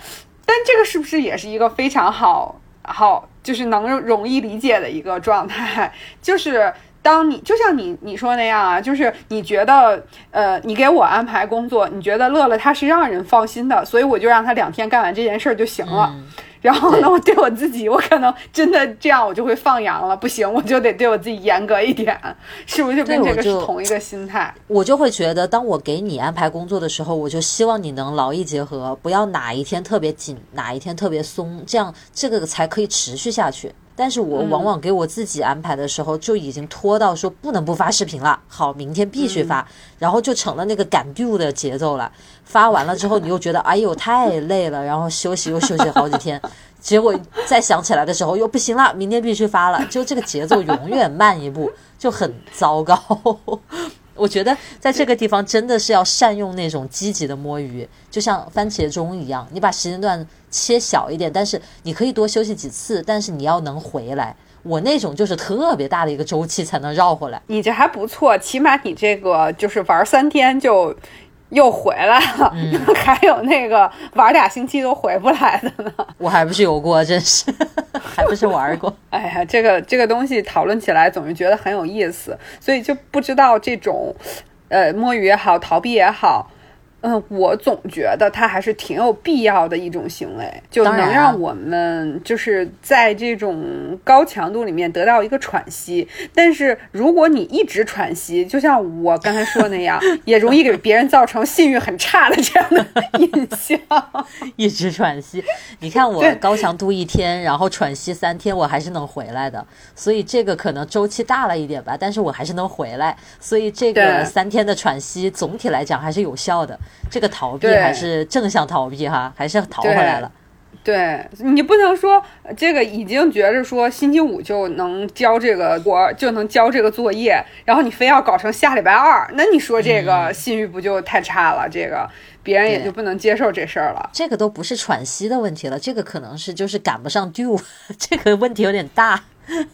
S2: 但这个是不是也是一个非常好好，就是能容易理解的一个状态？就是当你就像你你说那样啊，就是你觉得呃，你给我安排工作，你觉得乐乐他是让人放心的，所以我就让他两天干完这件事儿就行了。然后呢，我对我自己，我可能真的这样，我就会放羊了。不行，我就得对我自己严格一点，是不是就跟这个是同一个心态？
S1: 我就会觉得，当我给你安排工作的时候，我就希望你能劳逸结合，不要哪一天特别紧，哪一天特别松，这样这个才可以持续下去。但是我往往给我自己安排的时候，就已经拖到说不能不发视频了。好，明天必须发，然后就成了那个赶 do 的节奏了。发完了之后，你又觉得哎呦太累了，然后休息又休息好几天，结果再想起来的时候又不行了，明天必须发了。就这个节奏永远慢一步，就很糟糕。我觉得在这个地方真的是要善用那种积极的摸鱼，就像番茄钟一样，你把时间段切小一点，但是你可以多休息几次，但是你要能回来。我那种就是特别大的一个周期才能绕回来。
S2: 你这还不错，起码你这个就是玩三天就。又回来了，还有那个玩俩星期都回不来的呢。
S1: 我还不是有过，真是，还不是玩过。
S2: 哎呀，这个这个东西讨论起来总是觉得很有意思，所以就不知道这种，呃，摸鱼也好，逃避也好。嗯，我总觉得它还是挺有必要的一种行为，就能让我们就是在这种高强度里面得到一个喘息。但是如果你一直喘息，就像我刚才说那样，也容易给别人造成信誉很差的这样的 印象。
S1: 一直喘息，你看我高强度一天，然后喘息三天，我还是能回来的。所以这个可能周期大了一点吧，但是我还是能回来。所以这个三天的喘息，总体来讲还是有效的。这个逃避还是正向逃避哈，还是逃回来了。
S2: 对你不能说这个已经觉着说星期五就能交这个活，就能交这个作业，然后你非要搞成下礼拜二，那你说这个信誉不就太差了？这个别人也就不能接受这事儿了。
S1: 这个都不是喘息的问题了，这个可能是就是赶不上 do，这个问题有点大。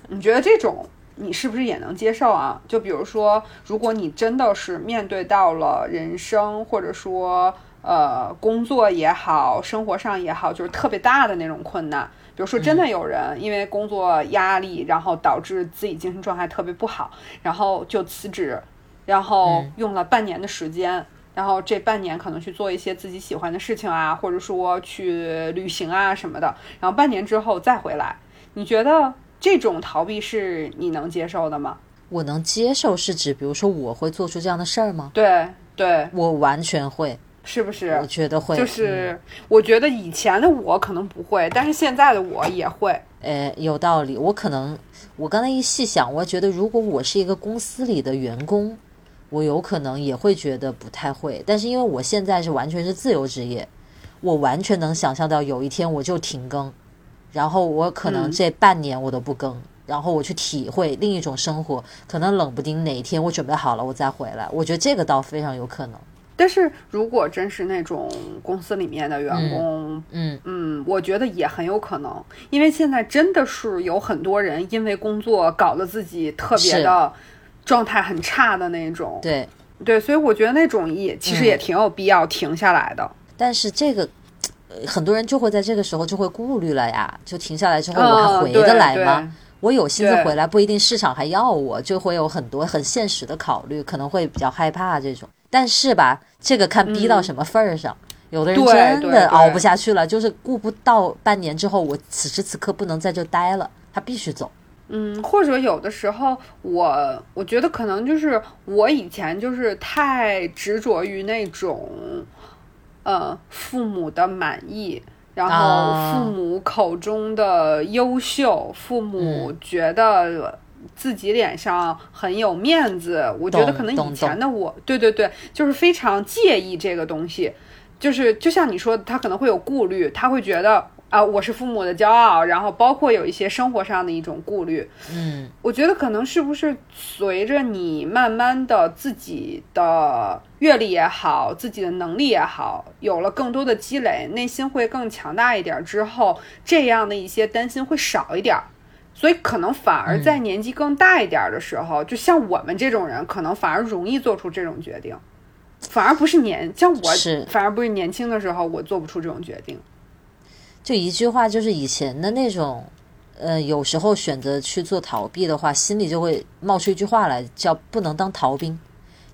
S2: 你觉得这种？你是不是也能接受啊？就比如说，如果你真的是面对到了人生，或者说呃工作也好，生活上也好，就是特别大的那种困难，比如说真的有人因为工作压力，然后导致自己精神状态特别不好，然后就辞职，然后用了半年的时间，然后这半年可能去做一些自己喜欢的事情啊，或者说去旅行啊什么的，然后半年之后再回来，你觉得这种逃避是你能接受的吗？
S1: 我能接受是指，比如说我会做出这样的事儿吗？
S2: 对对，
S1: 我完全会，
S2: 是不是？
S1: 我觉得会，
S2: 就是我觉得以前的我可能不会，但是现在的我也会。
S1: 呃，有道理。我可能，我刚才一细想，我觉得如果我是一个公司里的员工，我有可能也会觉得不太会。但是因为我现在是完全是自由职业，我完全能想象到有一天我就停更，然后我可能这半年我都不更。然后我去体会另一种生活，可能冷不丁哪一天我准备好了，我再回来。我觉得这个倒非常有可能。
S2: 但是如果真是那种公司里面的员工，嗯嗯，我觉得也很有可能，因为现在真的是有很多人因为工作搞得自己特别的状态很差的那种。
S1: 对
S2: 对，所以我觉得那种也其实也挺有必要停下来的。
S1: 但是这个很多人就会在这个时候就会顾虑了呀，就停下来之后我还回得来吗？我有心思回来，不一定市场还要我，就会有很多很现实的考虑，可能会比较害怕这种。但是吧，这个看逼到什么份儿上，有的人真的熬不下去了，就是顾不到半年之后，我此时此刻不能在这待了，他必须走。
S2: 嗯，或者有的时候，我我觉得可能就是我以前就是太执着于那种，呃，父母的满意。然后父母口中的优秀，父母觉得自己脸上很有面子。我觉得可能以前的我，对对对，就是非常介意这个东西，就是就像你说，他可能会有顾虑，他会觉得。啊，我是父母的骄傲，然后包括有一些生活上的一种顾虑。
S1: 嗯，
S2: 我觉得可能是不是随着你慢慢的自己的阅历也好，自己的能力也好，有了更多的积累，内心会更强大一点之后，这样的一些担心会少一点。所以可能反而在年纪更大一点的时候，就像我们这种人，可能反而容易做出这种决定，反而不是年像我，反而不是年轻的时候我做不出这种决定。
S1: 就一句话，就是以前的那种，呃，有时候选择去做逃避的话，心里就会冒出一句话来，叫不能当逃兵。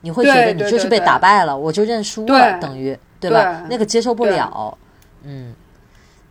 S1: 你会觉得你就是被打败了，我就认输了，等于对吧？那个接受不了，嗯。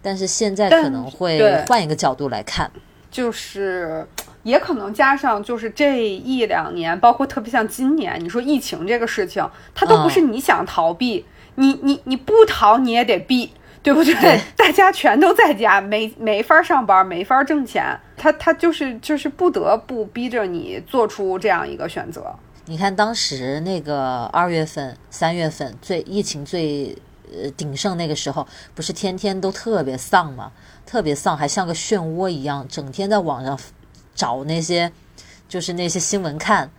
S1: 但是现在可能会换一个角度来看，
S2: 就是也可能加上就是这一两年，包括特别像今年，你说疫情这个事情，它都不是你想逃避，你你你不逃你也得避。对不对？大家全都在家，没没法上班，没法挣钱，他他就是就是不得不逼着你做出这样一个选择。
S1: 你看当时那个二月份、三月份最疫情最呃鼎盛那个时候，不是天天都特别丧吗？特别丧，还像个漩涡一样，整天在网上找那些就是那些新闻看。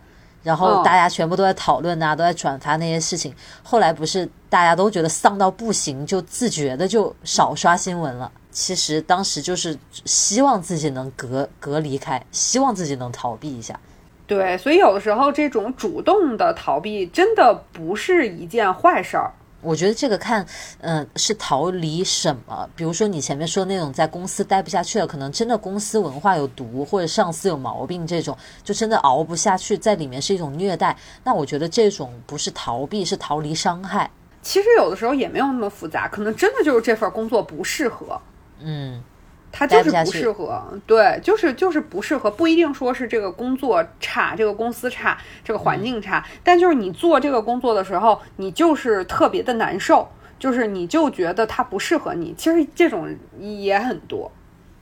S1: 然后大家全部都在讨论呐，都在转发那些事情。后来不是大家都觉得丧到不行，就自觉的就少刷新闻了。其实当时就是希望自己能隔隔离开，希望自己能逃避一下。
S2: 对，所以有的时候这种主动的逃避真的不是一件坏事儿。
S1: 我觉得这个看，嗯，是逃离什么？比如说你前面说那种在公司待不下去了，可能真的公司文化有毒，或者上司有毛病，这种就真的熬不下去，在里面是一种虐待。那我觉得这种不是逃避，是逃离伤害。
S2: 其实有的时候也没有那么复杂，可能真的就是这份工作不适合。
S1: 嗯。
S2: 他就是不适合，对，就是就是不适合，不一定说是这个工作差，这个公司差，这个环境差，但就是你做这个工作的时候，你就是特别的难受，就是你就觉得它不适合你。其实这种也很多，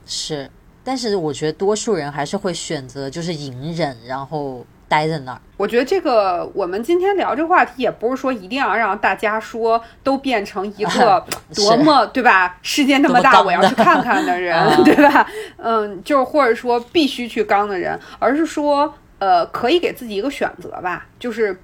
S1: 是，但是我觉得多数人还是会选择就是隐忍，然后。待在那儿，
S2: 我觉得这个我们今天聊这个话题，也不是说一定要让大家说都变成一个 多么对吧？世界那么大，我要去看看的人 对吧？嗯，就是或者说必须去刚的人，而是说呃，可以给自己一个选择吧。就是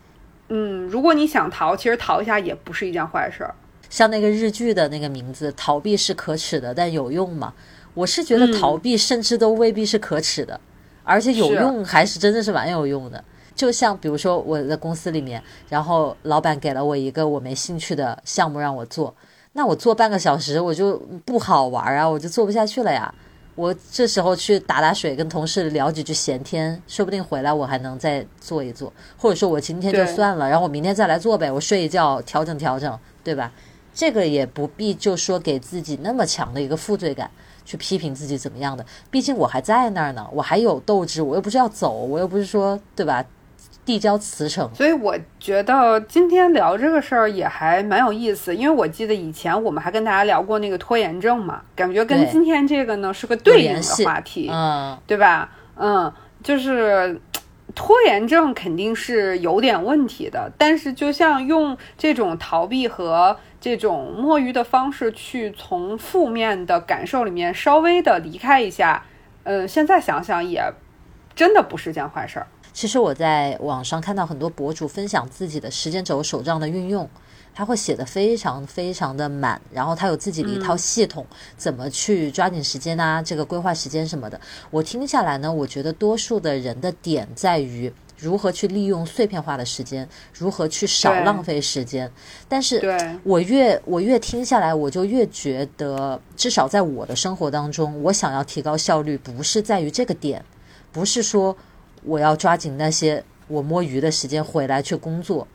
S2: 嗯，如果你想逃，其实逃一下也不是一件坏事儿。
S1: 像那个日剧的那个名字，逃避是可耻的，但有用吗？我是觉得逃避甚至都未必是可耻的。而且有用还是真的是蛮有用的，就像比如说我在公司里面，然后老板给了我一个我没兴趣的项目让我做，那我做半个小时我就不好玩啊，我就做不下去了呀。我这时候去打打水，跟同事聊几句闲天，说不定回来我还能再做一做，或者说我今天就算了，然后我明天再来做呗，我睡一觉调整调整，对吧？这个也不必就说给自己那么强的一个负罪感，去批评自己怎么样的，毕竟我还在那儿呢，我还有斗志，我又不是要走，我又不是说对吧？递交辞呈，
S2: 所以我觉得今天聊这个事儿也还蛮有意思，因为我记得以前我们还跟大家聊过那个拖延症嘛，感觉跟今天这个呢是个对应的话题，
S1: 嗯，
S2: 对吧？嗯，就是拖延症肯定是有点问题的，但是就像用这种逃避和这种摸鱼的方式去从负面的感受里面稍微的离开一下，嗯，现在想想也真的不是件坏事儿。
S1: 其实我在网上看到很多博主分享自己的时间轴手账的运用，他会写的非常非常的满，然后他有自己的一套系统，怎么去抓紧时间啊，这个规划时间什么的。我听下来呢，我觉得多数的人的点在于如何去利用碎片化的时间，如何去少浪费时间。但是我越我越听下来，我就越觉得，至少在我的生活当中，我想要提高效率，不是在于这个点，不是说。我要抓紧那些我摸鱼的时间回来去工作，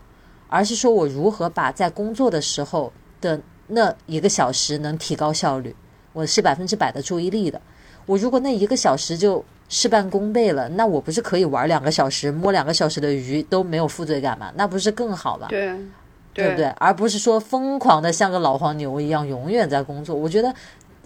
S1: 而是说我如何把在工作的时候的那一个小时能提高效率。我是百分之百的注意力的。我如果那一个小时就事半功倍了，那我不是可以玩两个小时，摸两个小时的鱼都没有负罪感吗？那不是更好吗？
S2: 对，
S1: 对不对？而不是说疯狂的像个老黄牛一样永远在工作。我觉得，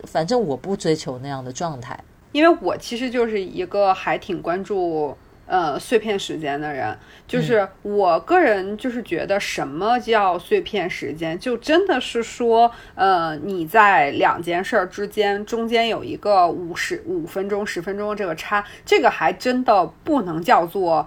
S1: 反正我不追求那样的状态，
S2: 因为我其实就是一个还挺关注。呃，碎片时间的人，就是我个人就是觉得，什么叫碎片时间？就真的是说，呃，你在两件事儿之间中间有一个五十五分钟、十分钟这个差，这个还真的不能叫做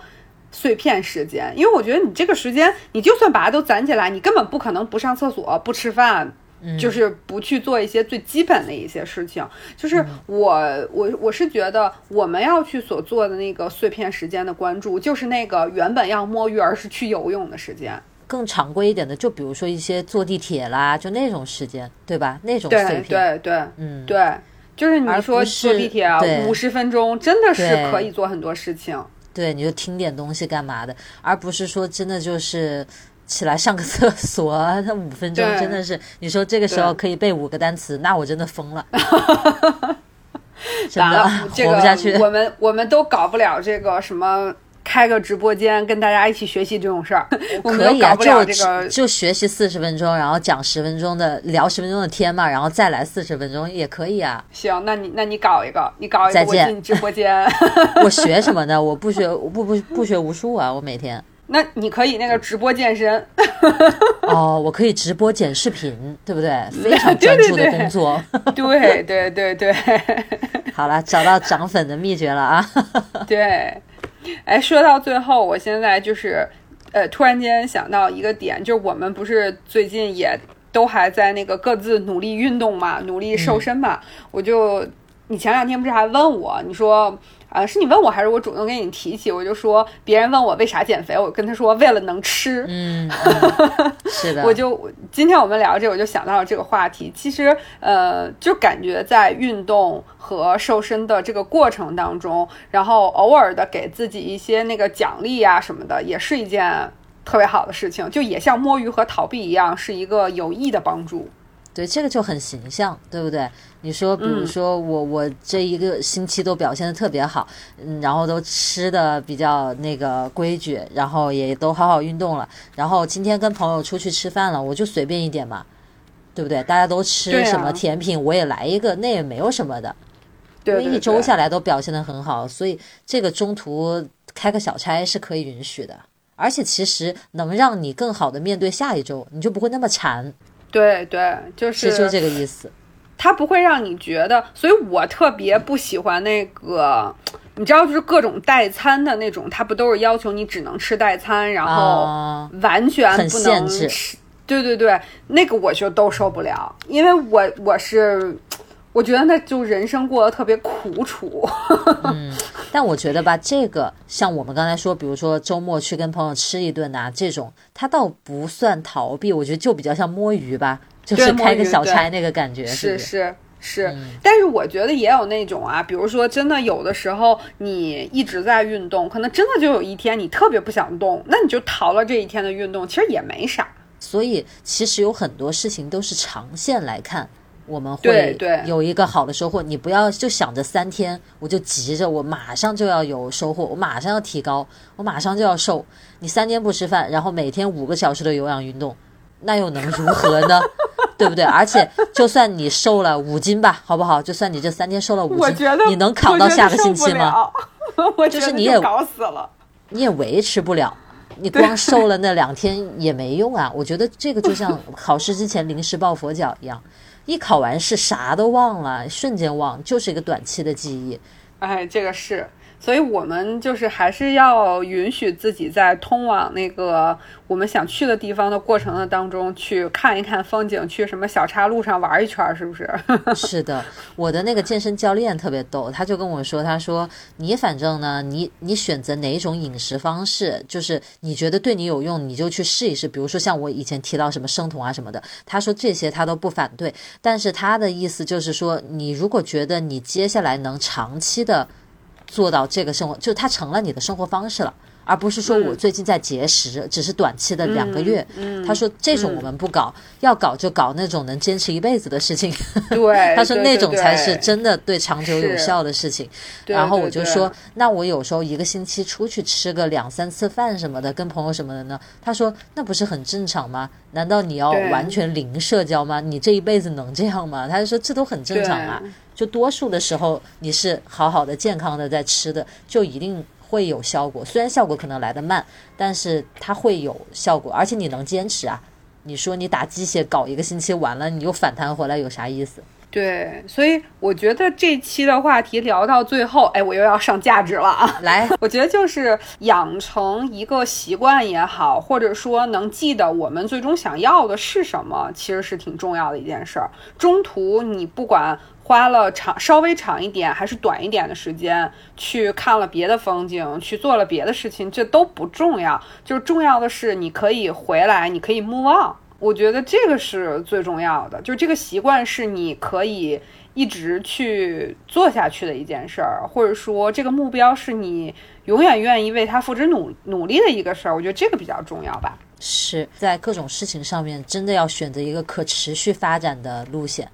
S2: 碎片时间，因为我觉得你这个时间，你就算把它都攒起来，你根本不可能不上厕所、不吃饭。就是不去做一些最基本的一些事情，就是我我我是觉得我们要去所做的那个碎片时间的关注，就是那个原本要摸鱼而是去游泳的时间。
S1: 更常规一点的，就比如说一些坐地铁啦，就那种时间，对吧？那种碎片，
S2: 对对，嗯，对，就是你说坐地铁五十分钟，真的是可以做很多事情。
S1: 对，你就听点东西干嘛的，而不是说真的就是。起来上个厕所，那五分钟真的是，你说这个时候可以背五个单词，那我真的疯了，真的 活不下去。
S2: 我们我们都搞不了这个什么开个直播间跟大家一起学习这种事儿，
S1: 可以啊，
S2: 就
S1: 就学习四十分钟，然后讲十分钟的聊十分钟的天嘛，然后再来四十分钟也可以啊。
S2: 行，那你那你搞一个，你搞一个我进直播间。
S1: 我学什么呢？我不学，我不不不学无术啊，我每天。
S2: 那你可以那个直播健身
S1: 哦，我可以直播剪视频，对不对？非常专注的工作。
S2: 对对对对。
S1: 好了，找到涨粉的秘诀了啊！
S2: 对，哎，说到最后，我现在就是呃，突然间想到一个点，就是我们不是最近也都还在那个各自努力运动嘛，努力瘦身嘛，我就你前两天不是还问我，你说。啊，是你问我还是我主动跟你提起？我就说别人问我为啥减肥，我跟他说为了能吃。
S1: 嗯，是的。
S2: 我就今天我们聊这，我就想到了这个话题。其实，呃，就感觉在运动和瘦身的这个过程当中，然后偶尔的给自己一些那个奖励呀什么的，也是一件特别好的事情。就也像摸鱼和逃避一样，是一个有益的帮助。
S1: 对，这个就很形象，对不对？你说，比如说我我这一个星期都表现的特别好，嗯，然后都吃的比较那个规矩，然后也都好好运动了，然后今天跟朋友出去吃饭了，我就随便一点嘛，对不对？大家都吃什么甜品，我也来一个，那也没有什么的，
S2: 因为
S1: 一周下来都表现的很好，所以这个中途开个小差是可以允许的，而且其实能让你更好的面对下一周，你就不会那么馋。
S2: 对对，就是
S1: 就这个意思。
S2: 它不会让你觉得，所以我特别不喜欢那个，你知道，就是各种代餐的那种，它不都是要求你只能吃代餐，然后完全不能吃。对对对，那个我就都受不了，因为我我是。我觉得那就人生过得特别苦楚。
S1: 嗯，但我觉得吧，这个像我们刚才说，比如说周末去跟朋友吃一顿呐，这种它倒不算逃避，我觉得就比较像摸鱼吧，就是开个小差那个感觉。
S2: 是是是，但是我觉得也有那种啊，比如说真的有的时候你一直在运动，可能真的就有一天你特别不想动，那你就逃了这一天的运动，其实也没啥。
S1: 所以其实有很多事情都是长线来看，我们会有一个好的收获。你不要就想着三天我就急着我马上就要有收获，我马上要提高，我马上就要瘦。你三天不吃饭，然后每天五个小时的有氧运动，那又能如何呢？对不对？而且就算你瘦了五斤吧，好不好？就算你这三天瘦了五斤，你能扛到下个星期吗？
S2: 就是
S1: 你也
S2: 搞死了，
S1: 你也维持不了。你光瘦了那两天也没用啊！我觉得这个就像考试之前临时抱佛脚一样，一考完试啥都忘了，瞬间忘，就是一个短期的记忆。
S2: 哎，这个是。所以我们就是还是要允许自己在通往那个我们想去的地方的过程的当中去看一看风景，去什么小岔路上玩一圈，是不是？
S1: 是的，我的那个健身教练特别逗，他就跟我说，他说你反正呢，你你选择哪一种饮食方式，就是你觉得对你有用，你就去试一试。比如说像我以前提到什么生酮啊什么的，他说这些他都不反对，但是他的意思就是说，你如果觉得你接下来能长期的。做到这个生活，就它成了你的生活方式了，而不是说我最近在节食，只是短期的两个月。他说这种我们不搞，要搞就搞那种能坚持一辈子的事情。
S2: 对，
S1: 他说那种才是真的对长久有效的事情。然后我就说，那我有时候一个星期出去吃个两三次饭什么的，跟朋友什么的呢？他说那不是很正常吗？难道你要完全零社交吗？你这一辈子能这样吗？他就说这都很正常啊。就多数的时候，你是好好的、健康的在吃的，就一定会有效果。虽然效果可能来得慢，但是它会有效果，而且你能坚持啊。你说你打鸡血搞一个星期完了，你又反弹回来，有啥意思？
S2: 对，所以我觉得这期的话题聊到最后，哎，我又要上价值了啊！
S1: 来，
S2: 我觉得就是养成一个习惯也好，或者说能记得我们最终想要的是什么，其实是挺重要的一件事儿。中途你不管。花了长稍微长一点还是短一点的时间去看了别的风景，去做了别的事情，这都不重要。就是重要的是你可以回来，你可以 move on。我觉得这个是最重要的。就这个习惯是你可以一直去做下去的一件事儿，或者说这个目标是你永远愿意为他付之努努力的一个事儿。我觉得这个比较重要吧。
S1: 是在各种事情上面，真的要选择一个可持续发展的路线。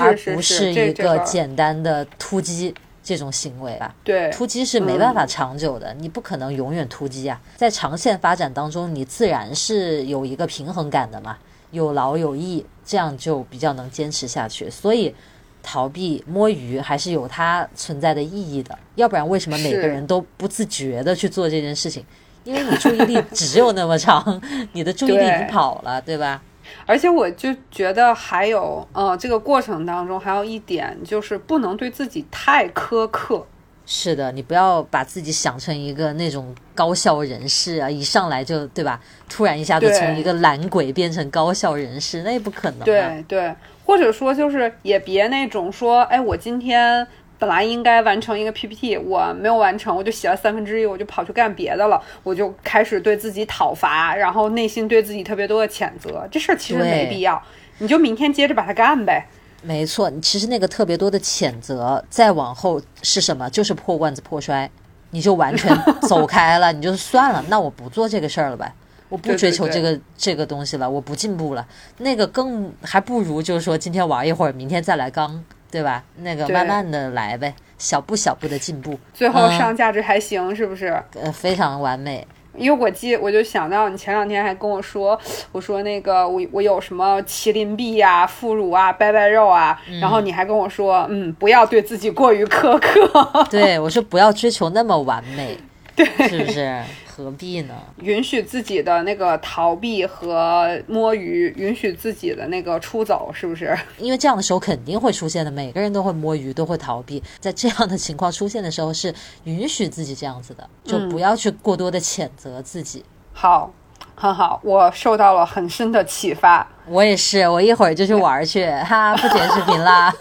S1: 而不是一个简单的突击这种行为吧？
S2: 对，
S1: 突击是没办法长久的，你不可能永远突击啊。在长线发展当中，你自然是有一个平衡感的嘛，有劳有逸，这样就比较能坚持下去。所以，逃避摸鱼还是有它存在的意义的。要不然，为什么每个人都不自觉的去做这件事情？因为你注意力只有那么长，你的注意力已经跑了，对吧？
S2: 而且我就觉得还有，呃，这个过程当中还有一点就是不能对自己太苛刻。
S1: 是的，你不要把自己想成一个那种高效人士啊，一上来就对吧？突然一下子从一个懒鬼变成高效人士，那也不可能。
S2: 对对，或者说就是也别那种说，哎，我今天。本来应该完成一个 PPT，我没有完成，我就写了三分之一，我就跑去干别的了，我就开始对自己讨伐，然后内心对自己特别多的谴责。这事儿其实没必要，你就明天接着把它干呗。
S1: 没错，其实那个特别多的谴责，再往后是什么？就是破罐子破摔，你就完全 走开了，你就算了，那我不做这个事儿了呗，我不追求这个这个东西了，我不进步了，那个更还不如就是说今天玩一会儿，明天再来刚。对吧？那个慢慢的来呗，小步小步的进步，
S2: 最后上价值还行，是不是？
S1: 呃，非常完美。
S2: 因为我记，我就想到你前两天还跟我说，我说那个我我有什么麒麟臂啊、副乳啊、拜拜肉啊，然后你还跟我说，嗯，不要对自己过于苛刻。
S1: 对我说，不要追求那么完美，
S2: 对，
S1: 是不是？何必呢？
S2: 允许自己的那个逃避和摸鱼，允许自己的那个出走，是不是？
S1: 因为这样的时候肯定会出现的，每个人都会摸鱼，都会逃避。在这样的情况出现的时候，是允许自己这样子的，就不要去过多的谴责自己。
S2: 好，很好，我受到了很深的启发。
S1: 我也是，我一会儿就去玩去，哈，不剪视频啦。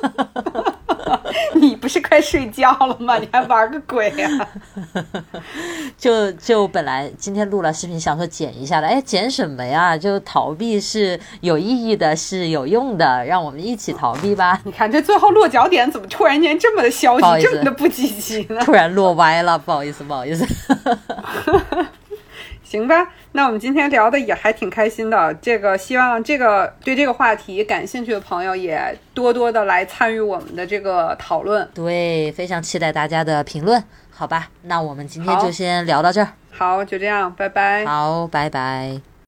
S2: 你不是快睡觉了吗？你还玩个鬼呀！
S1: 就就本来今天录了视频，想说剪一下的，哎，剪什么呀？就逃避是有意义的，是有用的，让我们一起逃避吧。
S2: 你看这最后落脚点怎么突然间这么的消极，这么的不积极呢？
S1: 突然落歪了，不好意思，不好意思。
S2: 行吧，那我们今天聊的也还挺开心的。这个希望这个对这个话题感兴趣的朋友也多多的来参与我们的这个讨论。
S1: 对，非常期待大家的评论。好吧，那我们今天就先聊到这儿。
S2: 好，就这样，拜拜。
S1: 好，拜拜。